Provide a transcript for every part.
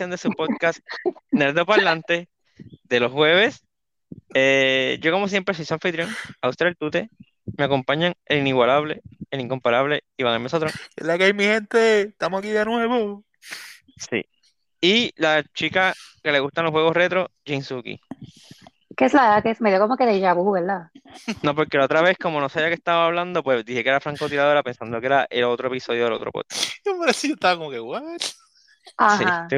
edición de su podcast Nerdo Parlante de los jueves. Eh, yo, como siempre, soy su anfitrión, Austral Tute. Me acompañan el inigualable, el incomparable Iván Mesotron. La que hay, mi gente, estamos aquí de nuevo. Sí. Y la chica que le gustan los juegos retro, Jinsuki. ¿Qué es la que es medio como que de vu, ¿verdad? No, porque la otra vez, como no sabía que estaba hablando, pues dije que era francotiradora pensando que era el otro episodio del otro podcast. Yo me yo estaba como que, ¿what? Ajá. Sí,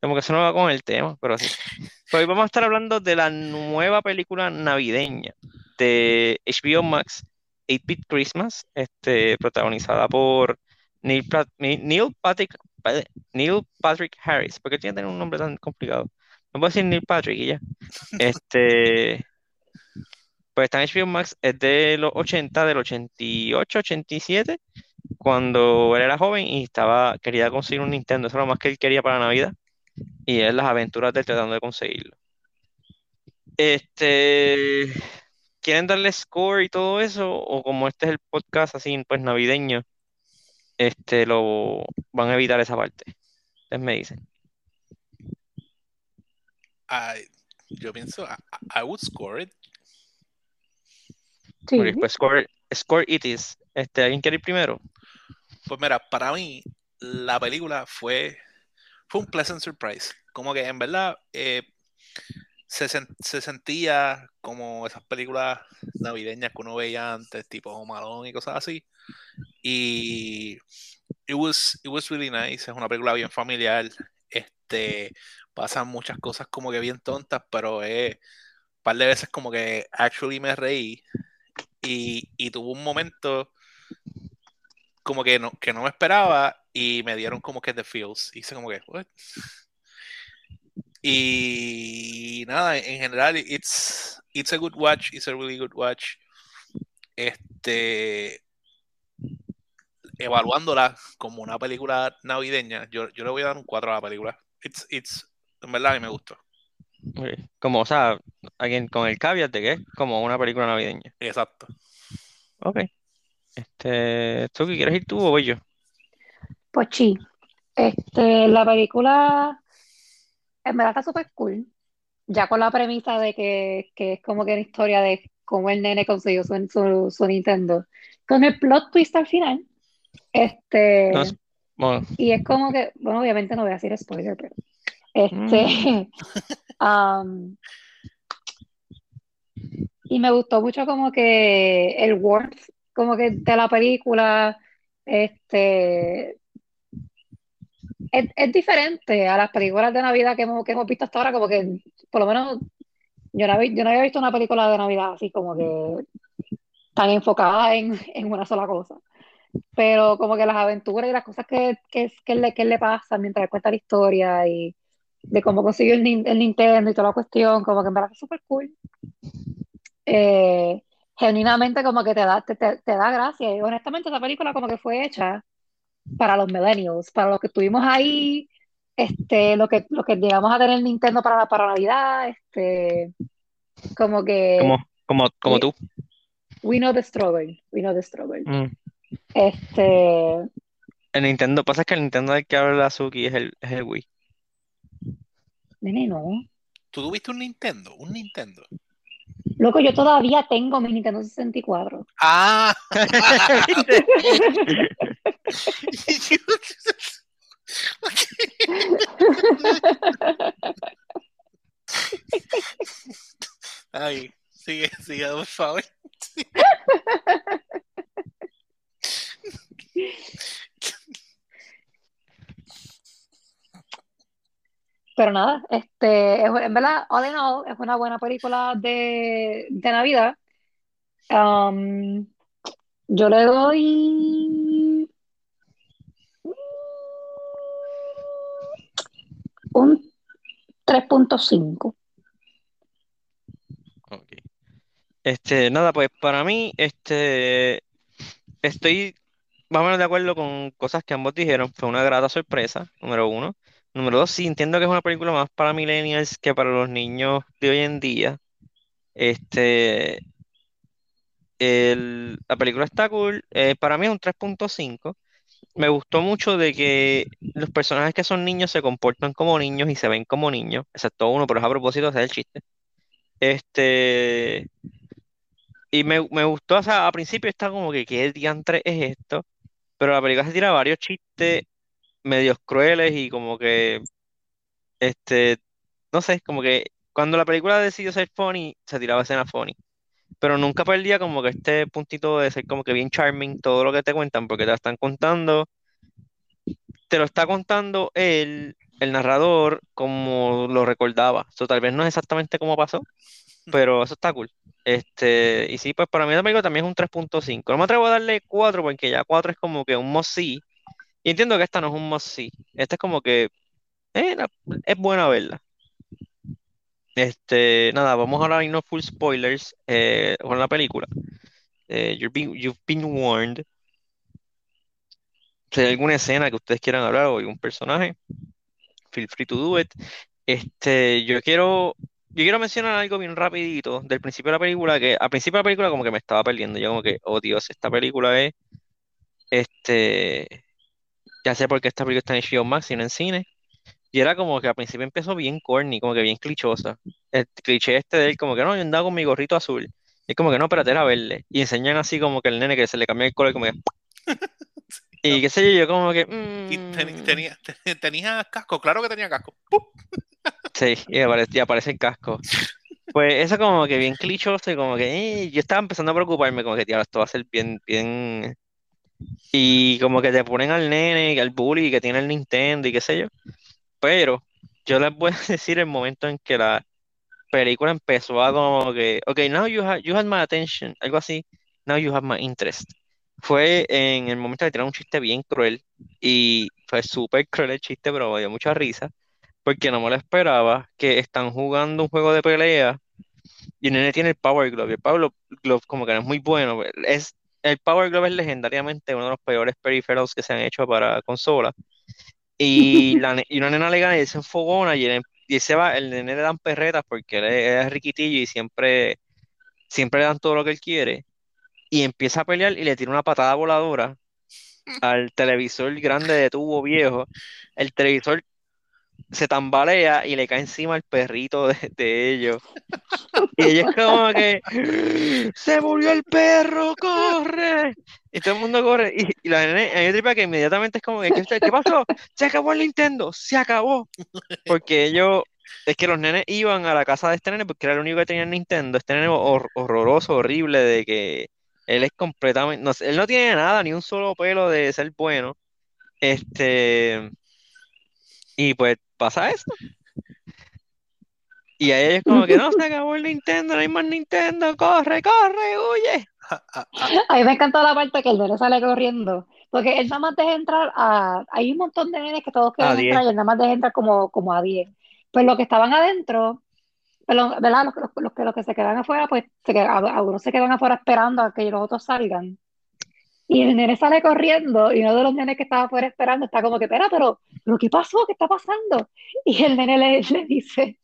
como que eso no va con el tema, pero sí. Hoy vamos a estar hablando de la nueva película navideña de HBO Max, 8-Bit Christmas, este, protagonizada por Neil, Pat- Neil Patrick, Neil Patrick Harris. ¿Por qué tiene que tener un nombre tan complicado? No puedo decir Neil Patrick y ya. Este, pues está en HBO Max, es de los 80, del 88, 87, cuando él era joven y estaba, quería conseguir un Nintendo, eso era lo más que él quería para Navidad, y es las aventuras de él tratando de conseguirlo. Este, ¿quieren darle score y todo eso? O como este es el podcast así, pues navideño, este, lo van a evitar esa parte. Ustedes me dicen. I- yo pienso, I, I would score it. Sí. Ok, pues score, score it is. Este, ¿alguien quiere ir primero? Pues mira, para mí, la película fue, fue un pleasant surprise. Como que en verdad eh, se, sen- se sentía como esas películas navideñas que uno veía antes, tipo Home Alone y cosas así. Y it was, it was really nice. Es una película bien familiar. Este, pasan muchas cosas como que bien tontas, pero es un par de veces como que actually me reí. Y, y tuvo un momento como que no, que no me esperaba y me dieron como que the feels. Hice como que, "What?". Y nada, en general, it's, it's a good watch, it's a really good watch. Este, evaluándola como una película navideña, yo, yo le voy a dar un 4 a la película. It's, it's, en verdad, a mí me gustó. Como, o sea, alguien con el caveat de que es como una película navideña. Exacto. Ok. Este, ¿tú qué quieres ir tú o voy yo? Pues sí. Este, la película en verdad está súper cool. Ya con la premisa de que, que es como que una historia de cómo el nene consiguió su, su, su Nintendo. Con el plot twist al final. Este, No, es- bueno, y es como que, bueno, obviamente no voy a decir spoiler, pero este, um, y me gustó mucho como que el warmth, como que de la película, este, es, es diferente a las películas de Navidad que hemos, que hemos visto hasta ahora, como que, por lo menos, yo no, había- yo no había visto una película de Navidad así como que tan enfocada en, en una sola cosa. Pero como que las aventuras y las cosas que, que, que, le, que le pasan mientras cuenta la historia y de cómo consiguió el, el Nintendo y toda la cuestión, como que en verdad es súper cool. Eh, genuinamente como que te da, te, te- te da gracia. Y honestamente esa película como que fue hecha para los millennials, para los que estuvimos ahí, este, lo que, lo que llegamos a tener Nintendo para, para Navidad, este, como que como, como, como we, tú. we know the struggle, we know the struggle. Mm. Este, El Nintendo, pasa que el Nintendo del que habla Azuki es el, es el Wii. nene, no. ¿Tú tuviste un Nintendo? Un Nintendo. Loco, yo todavía tengo mi Nintendo 64. Ah. Ay, sigue, sigue, por favor. Pero nada, este, es- en verdad, all in all, es una buena película de, de Navidad. Um, yo le doy un 3.5. Ok. Este, nada, pues para mí, este, estoy más o menos de acuerdo con cosas que ambos dijeron. Fue una grata sorpresa, número uno. Número dos, sí, entiendo que es una película más para millennials que para los niños de hoy en día. Este, la película está cool. eh, para mí es un 3.5. me gustó mucho de que los personajes que son niños se comportan como niños y se ven como niños, excepto uno, pero es a propósito, ese es el chiste. Este, y me, me gustó, o sea, a principio está como que, ¿qué diantre es esto? Pero la película se tira varios chistes medios crueles y como que, este, no sé, como que cuando la película decidió ser funny, se tiraba escena funny. Pero nunca perdía como que este puntito de ser como que bien charming todo lo que te cuentan, porque te lo están contando, te lo está contando el, el narrador como lo recordaba. Eso tal vez no es exactamente como pasó, pero eso está cool. Este, y sí, pues para mí película también es un 3.5. No me atrevo a darle 4 porque ya 4 es como que un must see. Entiendo que esta no es un must see. Esta es como que eh, es buena verla. Este, nada, vamos ahora a irnos full spoilers eh, con la película. Eh, you're being- you've been warned. Si hay alguna escena que ustedes quieran hablar o algún personaje, feel free to do it. Este, yo quiero, yo quiero mencionar algo bien rapidito del principio de la película, que al principio de la película como que me estaba perdiendo. Yo como que, oh Dios, esta película es, este, ya sé por qué esta película está en HBO Max y no en cine. Y era como que al principio empezó bien corny, como que bien clichosa. El cliché este de él, como que no, yo andaba con mi gorrito azul. Y es como que no, espérate, era verde. Y enseñan así como que el nene que se le cambia el color, como que. Y qué sé yo, yo como que. Y ten- tenía, ten- tenía casco, claro que tenía casco. Sí, y aparece, y aparece el casco. Pues eso como que bien clichoso y como que eh, yo estaba empezando a preocuparme, como que tío, esto va a ser bien, bien. Y como que te ponen al nene, al bully que tiene el Nintendo y qué sé yo. Pero yo les voy a decir el momento en que la película empezó a como que, ok, now you have, you had my attention, algo así, now you have my interest. Fue en el momento de tirar un chiste bien cruel y fue súper cruel el chiste, pero me dio mucha risa porque no me lo esperaba, que están jugando un juego de pelea y el nene tiene el Power Glove y el Power Glove como que no es muy bueno, es, el Power Glove es legendariamente uno de los peores peripherals que se han hecho para consola y, la, y una nena le gana y él se enfogona y, él- y él se va, el nene le dan perretas porque él es, él es riquitillo y siempre, siempre le dan todo lo que él quiere. Y empieza a pelear y le tira una patada voladora al televisor grande de tubo viejo. El televisor se tambalea y le cae encima el perrito de, de ellos. Y ella es como que se murió el perro, corre. Y todo el mundo corre. Y, y la nene, tripa que inmediatamente es como que, ¿qué, qué pasó? Se acabó el Nintendo, se acabó. Porque ellos, es que los nenes iban a la casa de este nene porque era el único que tenía el Nintendo. Este nene hor- horroroso, horrible, de que él es completamente, no él no tiene nada, ni un solo pelo de ser bueno. Este, y pues pasa eso. Y a ellos como que no, se acabó el Nintendo, no hay más Nintendo, corre, corre, huye. A, mí me encantó la parte que el nene sale corriendo, porque él nada más deja entrar a... Hay un montón de nenes que todos quieren 10. entrar y él nada más deja entrar como, como a 10. Pues los que estaban adentro, pero, ¿verdad? Los, los- los que, los que se quedan afuera, pues se quedan- algunos se quedan afuera esperando a que los otros salgan. Y el nene sale corriendo y uno de los nenes que estaba afuera esperando está como que, espera, pero, pero ¿qué pasó? ¿Qué está pasando? Y el nene le, le dice,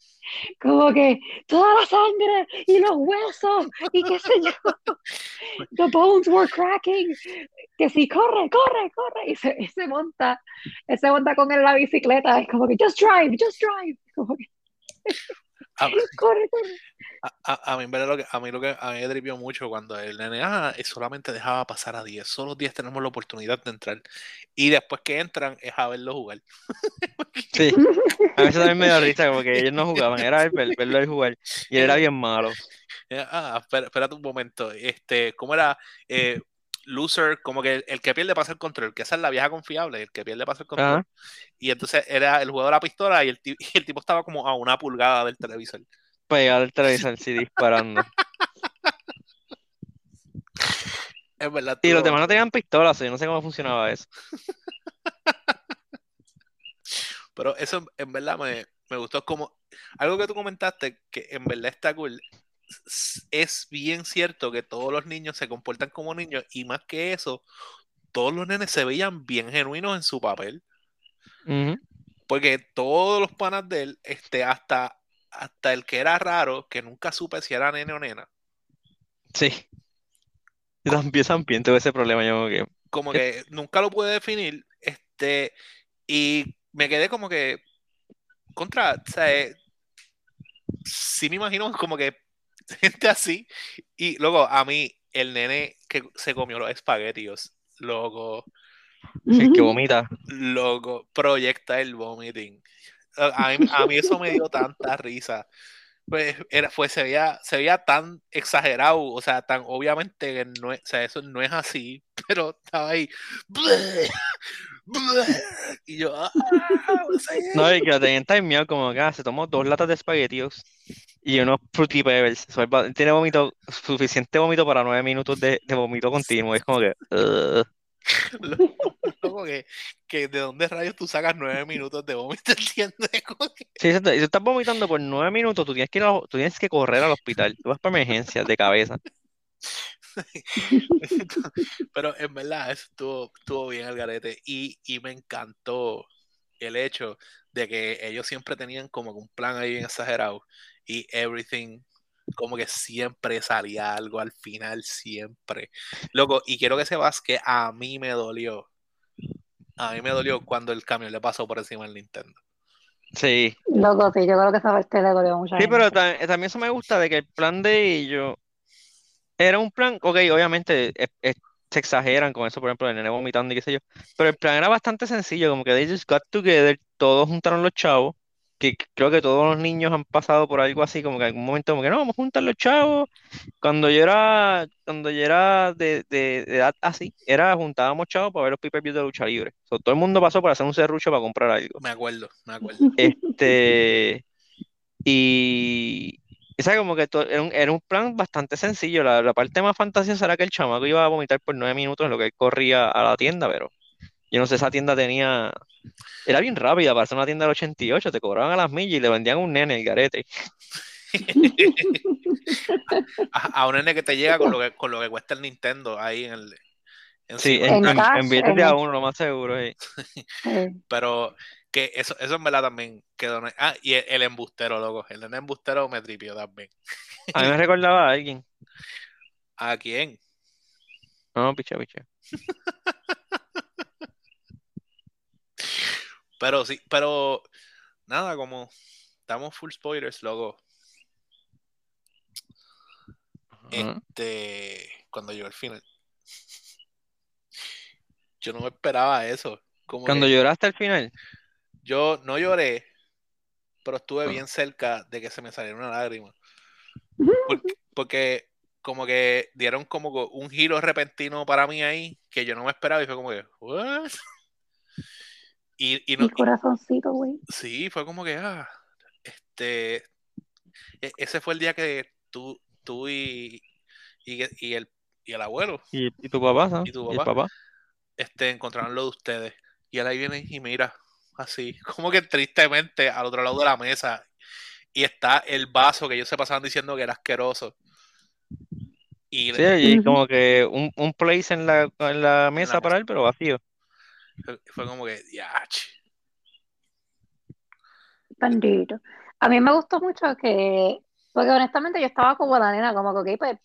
como que toda la sangre y los huesos y qué sé yo, the bones were cracking, que sí, corre, corre, corre, y se, y se monta, se monta con él en la bicicleta, es como que just drive, just drive, como que a- corre, corre. A, a- a mí, en verdad, lo que, a mí lo que a mí me tripió mucho cuando el nene ah, eh, solamente dejaba pasar a 10. Solo 10 tenemos la oportunidad de entrar. Y después que entran es a verlo jugar. Sí, a veces también me da risa, como que ellos no jugaban, era ver- ver- verlo él jugar. Y él era bien malo. Eh, Ah, espera, espérate un momento. Este, ¿cómo era? Eh, loser, como que el, el que pierde pasa el control, que esa es la vieja confiable, el que pierde pasa el control. Ajá. Y entonces era el juego de la pistola y el, ti- y el tipo estaba como a una pulgada del televisor. Pegado al televisor, sí, disparando. Es verdad. Y los demás no tenían pistolas, yo no sé cómo funcionaba eso. Pero eso en- verdad me, me gustó. Como algo que tú comentaste que en verdad está cool. Es bien cierto que todos los niños se comportan como niños y más que eso, todos los nenes se veían bien genuinos en su papel. Porque todos los panas de él, este, hasta, hasta el que era raro, que nunca supe si era nene o nena, Sí. Yo también, también tuve ese problema, yo como que, como que nunca lo pude definir, este, y me quedé como que, contra, o sea, eh, sí me imagino como que gente así, y luego a mí, el nene que se comió los espaguetis, luego, Sí, que vomita. luego, proyecta el vomiting. A a mí, a mí eso me dio tanta risa. Pues, era, pues se veía, se veía tan exagerado, o sea, tan obviamente que no es, o sea, eso no es así, pero estaba ahí. Y yo, ah, No, y que lo tenían timeado como que ah, se tomó dos latas de espaguetios y unos Fruity Pebbles. So, él va- tiene vómito, suficiente vómito para nueve minutos de, de vómito continuo. Es como que, lo- loco, que, que de dónde rayos tú sacas nueve minutos de vómito, ¿entiendes? Que- Sí, exacto. Si tú estás vomitando por nueve minutos, tú tienes que ir a- tú tienes que correr al hospital. Tú vas para emergencias de cabeza. Pero en verdad, eso estuvo, estuvo bien el garete. Y, y me encantó el hecho de que ellos siempre tenían como que un plan ahí bien exagerado. Y everything, como que siempre salía algo al final, siempre. Loco, y quiero que sepas que a mí me dolió. A mí me dolió cuando el camión le pasó por encima al Nintendo. Sí. Loco, sí, yo creo que esa parte le dolió a mucha Sí, pero gente. ta- también eso me gusta de que el plan de ellos era un plan, ok, obviamente eh, eh, se exageran con eso, por ejemplo, el nene vomitando y qué sé yo, pero el plan era bastante sencillo, como que they just got together, todos juntaron los chavos, que creo que todos los niños han pasado por algo así, como que en algún momento como que no, vamos a juntar los chavos. Cuando yo era, cuando yo era de, de- de edad así, era juntábamos chavos para ver los pay-per-views de lucha libre. So, todo el mundo pasó por hacer un serrucho para comprar algo. Me acuerdo, me acuerdo. Este, y, o sea, como que era un, era un plan bastante sencillo. La, la parte más fantasiosa era que el chamaco iba a vomitar por nueve minutos en lo que él corría a la tienda, pero yo no sé, esa tienda tenía, era bien rápida para ser una tienda del 88, te cobraban a las millas y le vendían un nene el garete. A, a un nene que te llega con lo que, con lo que cuesta el Nintendo ahí en el. Sí, en, En en, en billetes de en a uno, lo más seguro. sí. Sí. Pero que eso, eso en verdad también quedó. Ah, y el, el embustero, loco. El embustero me tripió también. A mí me recordaba a alguien. ¿A quién? No, picha, picha. Pero sí, pero nada, como estamos full spoilers, loco. Este, cuando llegó el final. Yo no me esperaba eso. Como Cuando que lloraste al final. Yo no lloré, pero estuve bien cerca de que se me saliera una lágrima. Porque, porque como que dieron como un giro repentino para mí ahí que yo no me esperaba y fue como que, ¿what? Y, y no, Mi corazoncito, güey. sí, fue como que, ah, este, e- ese fue el día que tú, tú y, y, y el, y el abuelo ¿Y, y tu papá, ¿sabes? ¿Y tu el papá? papá? este, encontraron lo de ustedes. Y él ahí viene y mira, así, como que tristemente al otro lado de la mesa. Y está el vaso que ellos se pasaban diciendo que era asqueroso. Y Sí, y como que un, un place en la, en la mesa para él, pero vacío. fue- fue como que, yach. Bendito. A mí me gustó mucho que, porque honestamente yo estaba como la nena, como que, pues,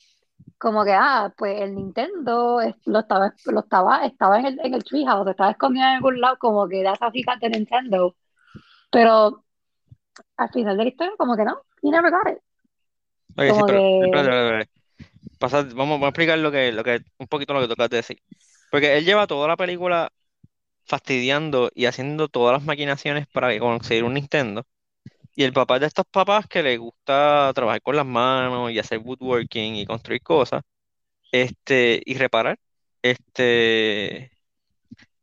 como que, ah, pues el Nintendo lo estaba, lo estaba, estaba en el, en el treehouse, estaba escondido en algún lado, como que that's a secret de Nintendo. Pero al final de la historia, como que no, he never got it. Oye, sí, Como pero que- espérate, espérate, espérate. Pasa- vamos, vamos a explicar lo que, lo que, un poquito lo que tocas de decir. Porque él lleva toda la película fastidiando y haciendo todas las maquinaciones para conseguir un Nintendo. Y el papá es de estos papás que le gusta trabajar con las manos y hacer woodworking y construir cosas, este, y reparar. Este,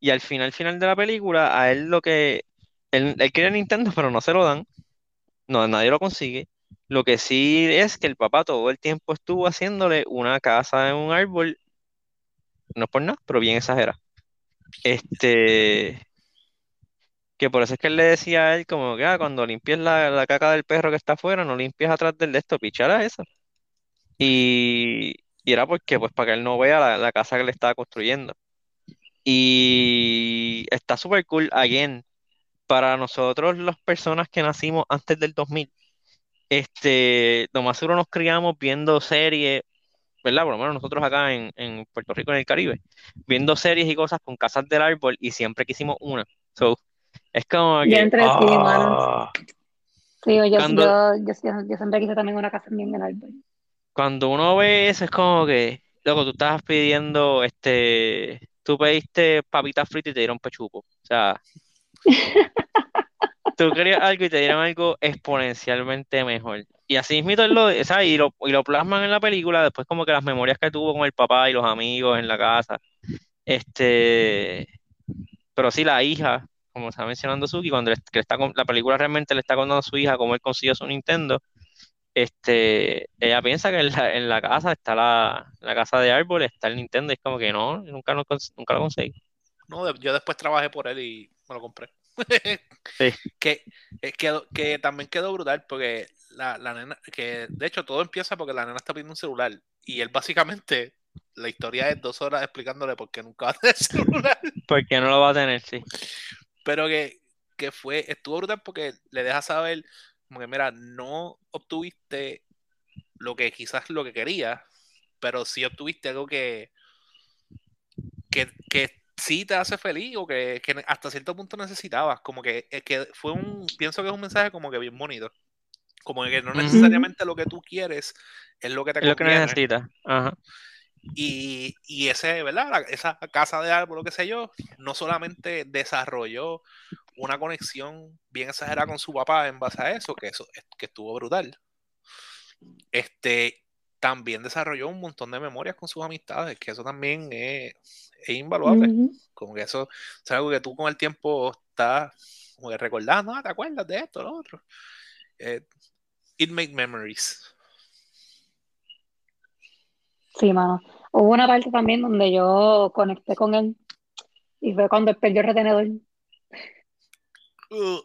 y al final, final de la película, a él lo que, él, quiere Nintendo, pero no se lo dan. No, nadie lo consigue. Lo que sí es que el papá todo el tiempo estuvo haciéndole una casa en un árbol, no es por nada, pero bien exagerada. Este, que por eso es que él le decía a él como que ah, cuando limpies la, la caca del perro que está afuera, no limpies atrás del de esto, pichara eso. Y, era porque, pues, para que él no vea la, la casa que le estaba construyendo. Y está súper cool, again, para nosotros, las personas que nacimos antes del 2000, este, lo más seguro nos criamos viendo series ¿verdad? Por lo menos nosotros acá en, en Puerto Rico, en el Caribe, viendo series y cosas con casas del árbol y siempre quisimos una. So, es como Yo que. entre sí, mano. ah, Sí, yo, Cuando- yo, yo, yo siempre quise también una casa bien en el árbol. cuando uno ve eso, es como que, loco, tú estabas pidiendo, este, tú pediste papitas fritas y te dieron pechuco. O sea, tú querías algo y te dieron algo exponencialmente mejor. Y así mismo lo, ¿sabes? Y lo, y lo plasman en la película, después como que las memorias que tuvo con el papá y los amigos en la casa. Este, pero sí, la hija, como está mencionando Suki, cuando le- que le está con- la película realmente le está contando a su hija cómo él consiguió su Nintendo, este, ella piensa que en la, en la casa está la, la casa de árbol, está el Nintendo, y es como que no, nunca lo, cons- nunca lo conseguí. No, yo después trabajé por él y me lo compré. Sí. Que, eh, quedó- que también quedó brutal porque la, la nena, que de hecho todo empieza porque la nena está pidiendo un celular y él básicamente, la historia es dos horas explicándole por qué nunca va a tener celular. Porque no lo va a tener, sí. Pero que, que fue, estuvo brutal porque le deja saber, como que mira, no obtuviste lo que quizás lo que querías, pero sí obtuviste algo que, que, que sí te hace feliz o que, que hasta cierto punto necesitabas. Como que, es que fue un, pienso que es un mensaje como que bien bonito. Como que no necesariamente lo que tú quieres es lo que te Es lo que conviene. necesitas. Ajá. Y, y ese, ¿verdad? La- esa casa de árbol, lo que sé yo, no solamente desarrolló una conexión bien exagerada con su papá en base a eso, que eso que estuvo brutal. Este también desarrolló un montón de memorias con sus amistades, que eso también es, es invaluable. Como que eso es algo que tú con el tiempo estás como que recordando, ah, ¿te acuerdas de esto, lo otro? Eh, it make memories. Sí, mano. Hubo una parte también donde yo conecté con él y fue cuando él perdió el retenedor, Uh,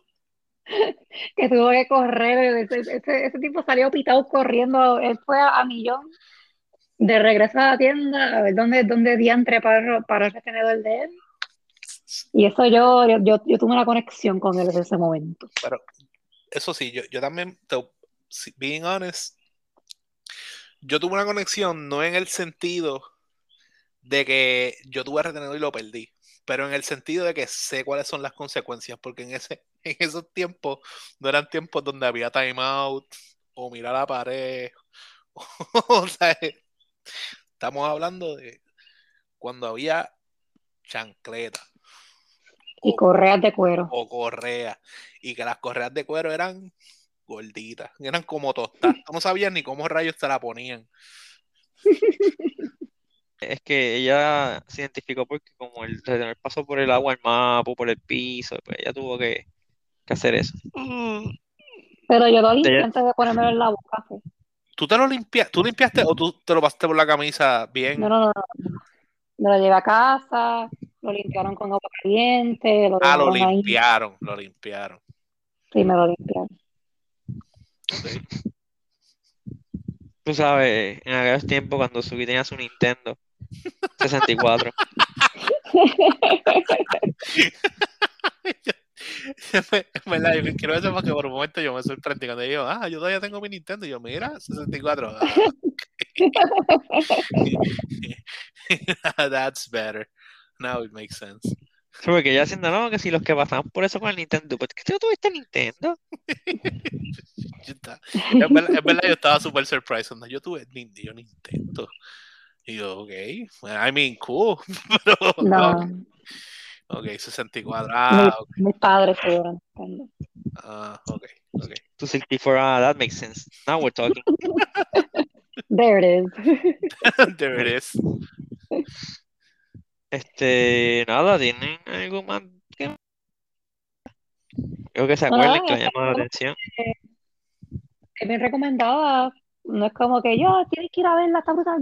que tuvo que correr. Ese, ese- ese tipo salió pitado corriendo. Él fue a, a millón de regreso a la tienda a ver dónde, dónde diantre para, para el retenedor de él. Y eso yo, yo, yo, yo tuve una conexión con él desde ese momento. Pero eso sí, yo, yo también, being honest, yo tuve una conexión no en el sentido de que yo tuve retenedor y lo perdí, pero en el sentido de que sé cuáles son las consecuencias, porque en ese, en esos tiempos no eran tiempos donde había timeout o mirar la pared. o sea, estamos hablando de cuando había chancleta Y correas de cuero. o correa y que las correas de cuero eran gorditas, eran como tostadas. Tú no sabías ni cómo rayos te la ponían. Es que ella se identificó porque como el retenedor pasó por el agua, el mapa, por el piso, pues ella tuvo que, que hacer eso. Pero yo lo limpié Ella- antes de ponérmelo en la boca. sí. ¿Tú te lo limpiaste? ¿Tú limpiaste o tú te lo pasaste por la camisa bien? No, no, no, no. Me lo llevé a casa, lo limpiaron con agua caliente, lo Ah, lo ahí. limpiaron, lo limpiaron. Sí, me lo limpiaron. Tú sabes, en aquellos tiempos cuando Suki tenía su Nintendo 64. En verdad, yo quiero eso porque por un momento yo me sorprendí cuando digo, ah, yo todavía tengo mi Nintendo. Y yo, mira, 64. Ah, That's better. Now it makes sense. Sí, Porque ella haciendo, no, que si los que pasaban por eso con el Nintendo, pues que tú tuviste Nintendo. Yo estaba- es, verdad, es verdad, yo estaba súper surprised. cuando Yo tuve yo Nintendo. Y yo, ok, well, I mean, cool. Pero, No, ok, 64. Ah, ok. mis padres tuvieron Nintendo. Ah, ok, ok. Tu 64, ah, that makes sense. Now we're talking. There it is. There it is. Este, nada, ¿tienen algo más que Creo que se acuerden que le llama la atención. Es bien recomendada. No es como que yo tienes que ir a verla, está brutal.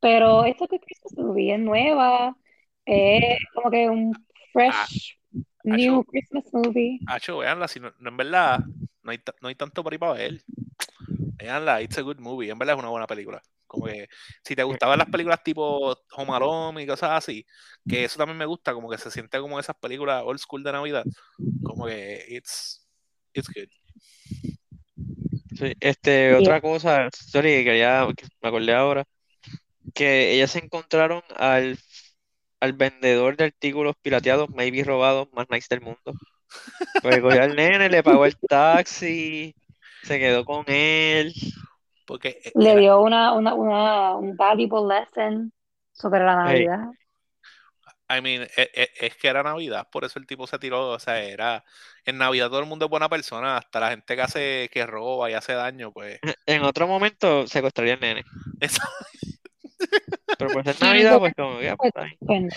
Pero esto que Christmas movie es nueva. Es como que un fresh, new Christmas movie. Hacho, veanla, si no, no, en verdad, no hay, no hay tanto por ahí para ver. Veanla, it's a good movie. En verdad es una buena película. Como que si te gustaban las películas tipo Home Alone y cosas así, que eso también me gusta, como que se siente como esas películas old school de Navidad. Como que it's, it's good. Sí, este, otra cosa, sorry, que quería, que me acordé ahora. que ellas se encontraron al, al vendedor de artículos pirateados, maybe robados, más nice del mundo. Pues cogió al nene, le pagó el taxi, se quedó con él. Porque eh, Le era- dio una, una, una, un valuable lesson sobre la Hey. Navidad. I mean, e- e- es, que era Navidad, por eso el tipo se tiró, o sea, era, en Navidad todo el mundo es buena persona, hasta la gente que hace, que roba y hace daño, pues, En otro momento secuestraría al nene. eso, Pero por ser Navidad, pues como que, ah, pues. Pues,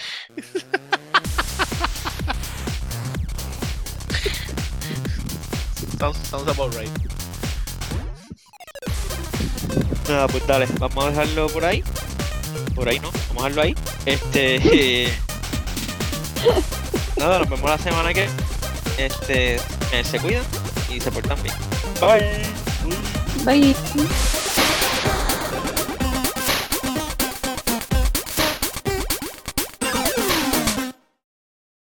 sounds, sounds about right. Nada, pues dale, vamos a dejarlo por ahí. Por ahí no, vamos a dejarlo ahí. Este. Nada, nos vemos la semana que. Este. se cuidan y se portan bien. Bye. bye.